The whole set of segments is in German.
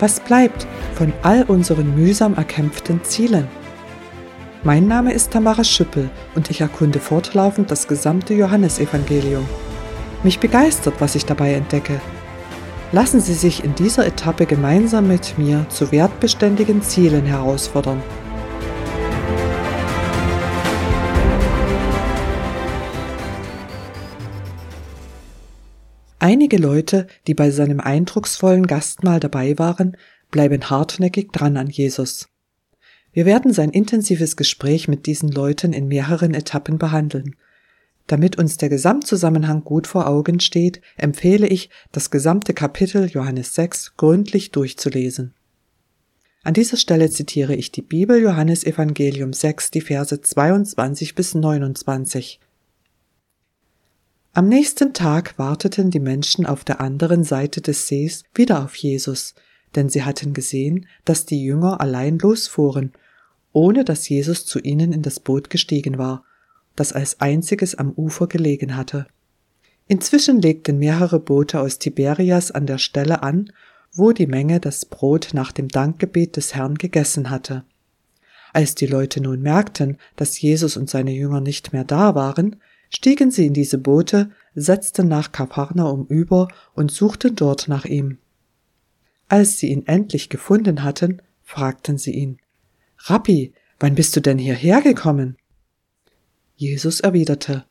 Was bleibt von all unseren mühsam erkämpften Zielen? Mein Name ist Tamara Schüppel und ich erkunde fortlaufend das gesamte Johannesevangelium. Mich begeistert, was ich dabei entdecke. Lassen Sie sich in dieser Etappe gemeinsam mit mir zu wertbeständigen Zielen herausfordern. Einige Leute, die bei seinem eindrucksvollen Gastmahl dabei waren, bleiben hartnäckig dran an Jesus. Wir werden sein intensives Gespräch mit diesen Leuten in mehreren Etappen behandeln. Damit uns der Gesamtzusammenhang gut vor Augen steht, empfehle ich, das gesamte Kapitel Johannes 6 gründlich durchzulesen. An dieser Stelle zitiere ich die Bibel Johannes Evangelium 6, die Verse 22 bis 29. Am nächsten Tag warteten die Menschen auf der anderen Seite des Sees wieder auf Jesus, denn sie hatten gesehen, dass die Jünger allein losfuhren, ohne dass Jesus zu ihnen in das Boot gestiegen war, das als einziges am Ufer gelegen hatte. Inzwischen legten mehrere Boote aus Tiberias an der Stelle an, wo die Menge das Brot nach dem Dankgebet des Herrn gegessen hatte. Als die Leute nun merkten, dass Jesus und seine Jünger nicht mehr da waren, stiegen sie in diese Boote, setzten nach Kapharnaum über und suchten dort nach ihm. Als sie ihn endlich gefunden hatten, fragten sie ihn, Rabbi, wann bist du denn hierher gekommen? Jesus erwiderte,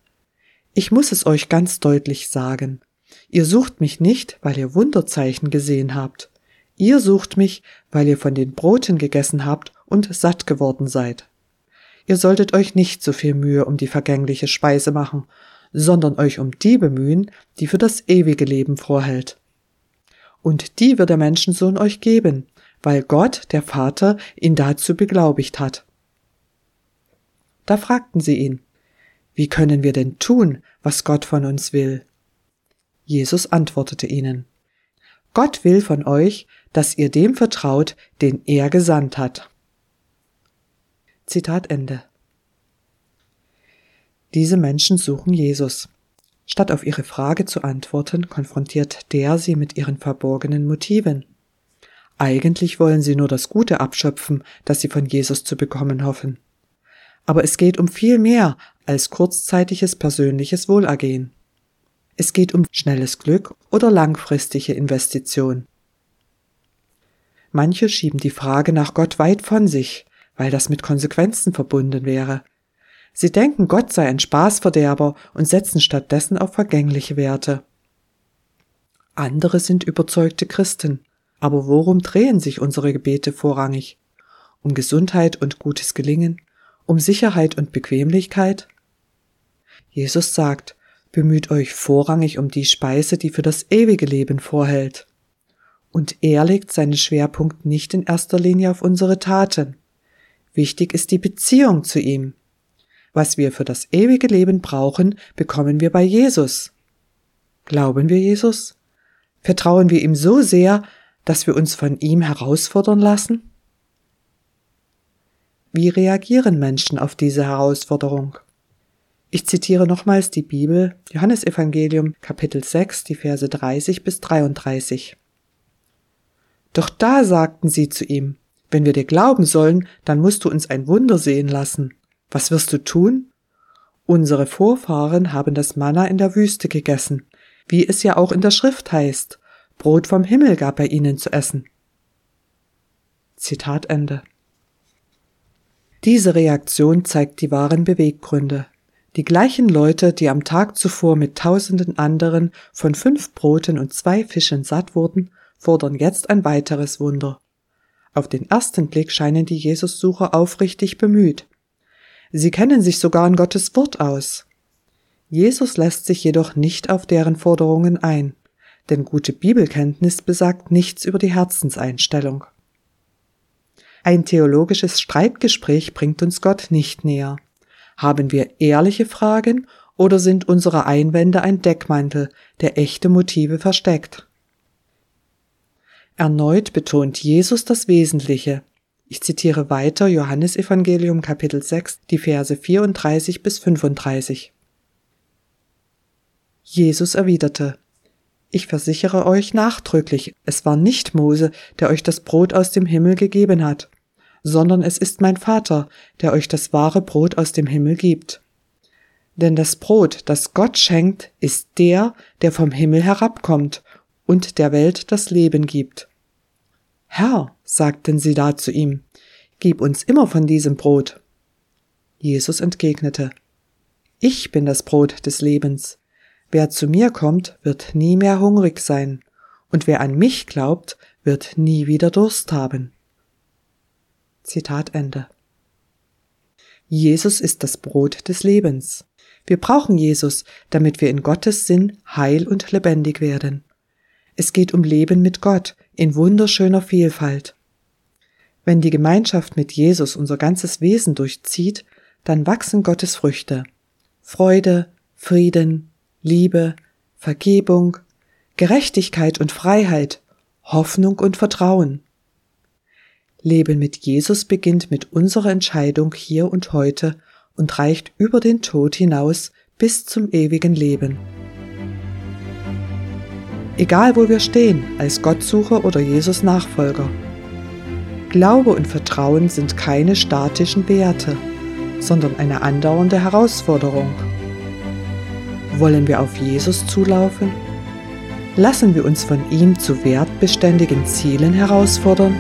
Ich muss es euch ganz deutlich sagen. Ihr sucht mich nicht, weil ihr Wunderzeichen gesehen habt. Ihr sucht mich, weil ihr von den Broten gegessen habt und satt geworden seid. Ihr solltet euch nicht so viel Mühe um die vergängliche Speise machen, sondern euch um die bemühen, die für das ewige Leben vorhält. Und die wird der Menschensohn euch geben, weil Gott, der Vater, ihn dazu beglaubigt hat. Da fragten sie ihn, wie können wir denn tun, was Gott von uns will? Jesus antwortete ihnen, Gott will von euch, dass ihr dem vertraut, den er gesandt hat. Zitat Ende. Diese Menschen suchen Jesus. Statt auf ihre Frage zu antworten, konfrontiert der sie mit ihren verborgenen Motiven. Eigentlich wollen sie nur das Gute abschöpfen, das sie von Jesus zu bekommen hoffen. Aber es geht um viel mehr als kurzzeitiges persönliches Wohlergehen. Es geht um schnelles Glück oder langfristige Investition. Manche schieben die Frage nach Gott weit von sich, weil das mit Konsequenzen verbunden wäre. Sie denken, Gott sei ein Spaßverderber und setzen stattdessen auf vergängliche Werte. Andere sind überzeugte Christen. Aber worum drehen sich unsere Gebete vorrangig? Um Gesundheit und gutes Gelingen? Um Sicherheit und Bequemlichkeit? Jesus sagt, bemüht euch vorrangig um die Speise, die für das ewige Leben vorhält. Und er legt seinen Schwerpunkt nicht in erster Linie auf unsere Taten. Wichtig ist die Beziehung zu ihm. Was wir für das ewige Leben brauchen, bekommen wir bei Jesus. Glauben wir Jesus? Vertrauen wir ihm so sehr, dass wir uns von ihm herausfordern lassen? Wie reagieren Menschen auf diese Herausforderung? Ich zitiere nochmals die Bibel, Johannes Evangelium, Kapitel 6, die Verse 30 bis 33. Doch da sagten sie zu ihm, wenn wir dir glauben sollen, dann musst du uns ein Wunder sehen lassen. Was wirst du tun? Unsere Vorfahren haben das Manna in der Wüste gegessen, wie es ja auch in der Schrift heißt. Brot vom Himmel gab er ihnen zu essen. Zitat Ende. Diese Reaktion zeigt die wahren Beweggründe. Die gleichen Leute, die am Tag zuvor mit tausenden anderen von fünf Broten und zwei Fischen satt wurden, fordern jetzt ein weiteres Wunder. Auf den ersten Blick scheinen die Jesussucher aufrichtig bemüht. Sie kennen sich sogar in Gottes Wort aus. Jesus lässt sich jedoch nicht auf deren Forderungen ein, denn gute Bibelkenntnis besagt nichts über die Herzenseinstellung. Ein theologisches Streitgespräch bringt uns Gott nicht näher. Haben wir ehrliche Fragen oder sind unsere Einwände ein Deckmantel, der echte Motive versteckt? Erneut betont Jesus das Wesentliche. Ich zitiere weiter Johannes Evangelium Kapitel 6, die Verse 34 bis 35. Jesus erwiderte, Ich versichere euch nachdrücklich, es war nicht Mose, der euch das Brot aus dem Himmel gegeben hat, sondern es ist mein Vater, der euch das wahre Brot aus dem Himmel gibt. Denn das Brot, das Gott schenkt, ist der, der vom Himmel herabkommt und der Welt das Leben gibt. Herr, sagten sie da zu ihm, gib uns immer von diesem Brot. Jesus entgegnete, Ich bin das Brot des Lebens. Wer zu mir kommt, wird nie mehr hungrig sein, und wer an mich glaubt, wird nie wieder Durst haben. Zitat Ende. Jesus ist das Brot des Lebens. Wir brauchen Jesus, damit wir in Gottes Sinn heil und lebendig werden. Es geht um Leben mit Gott in wunderschöner Vielfalt. Wenn die Gemeinschaft mit Jesus unser ganzes Wesen durchzieht, dann wachsen Gottes Früchte. Freude, Frieden, Liebe, Vergebung, Gerechtigkeit und Freiheit, Hoffnung und Vertrauen. Leben mit Jesus beginnt mit unserer Entscheidung hier und heute und reicht über den Tod hinaus bis zum ewigen Leben. Egal wo wir stehen, als Gottsucher oder Jesus Nachfolger. Glaube und Vertrauen sind keine statischen Werte, sondern eine andauernde Herausforderung. Wollen wir auf Jesus zulaufen? Lassen wir uns von ihm zu wertbeständigen Zielen herausfordern?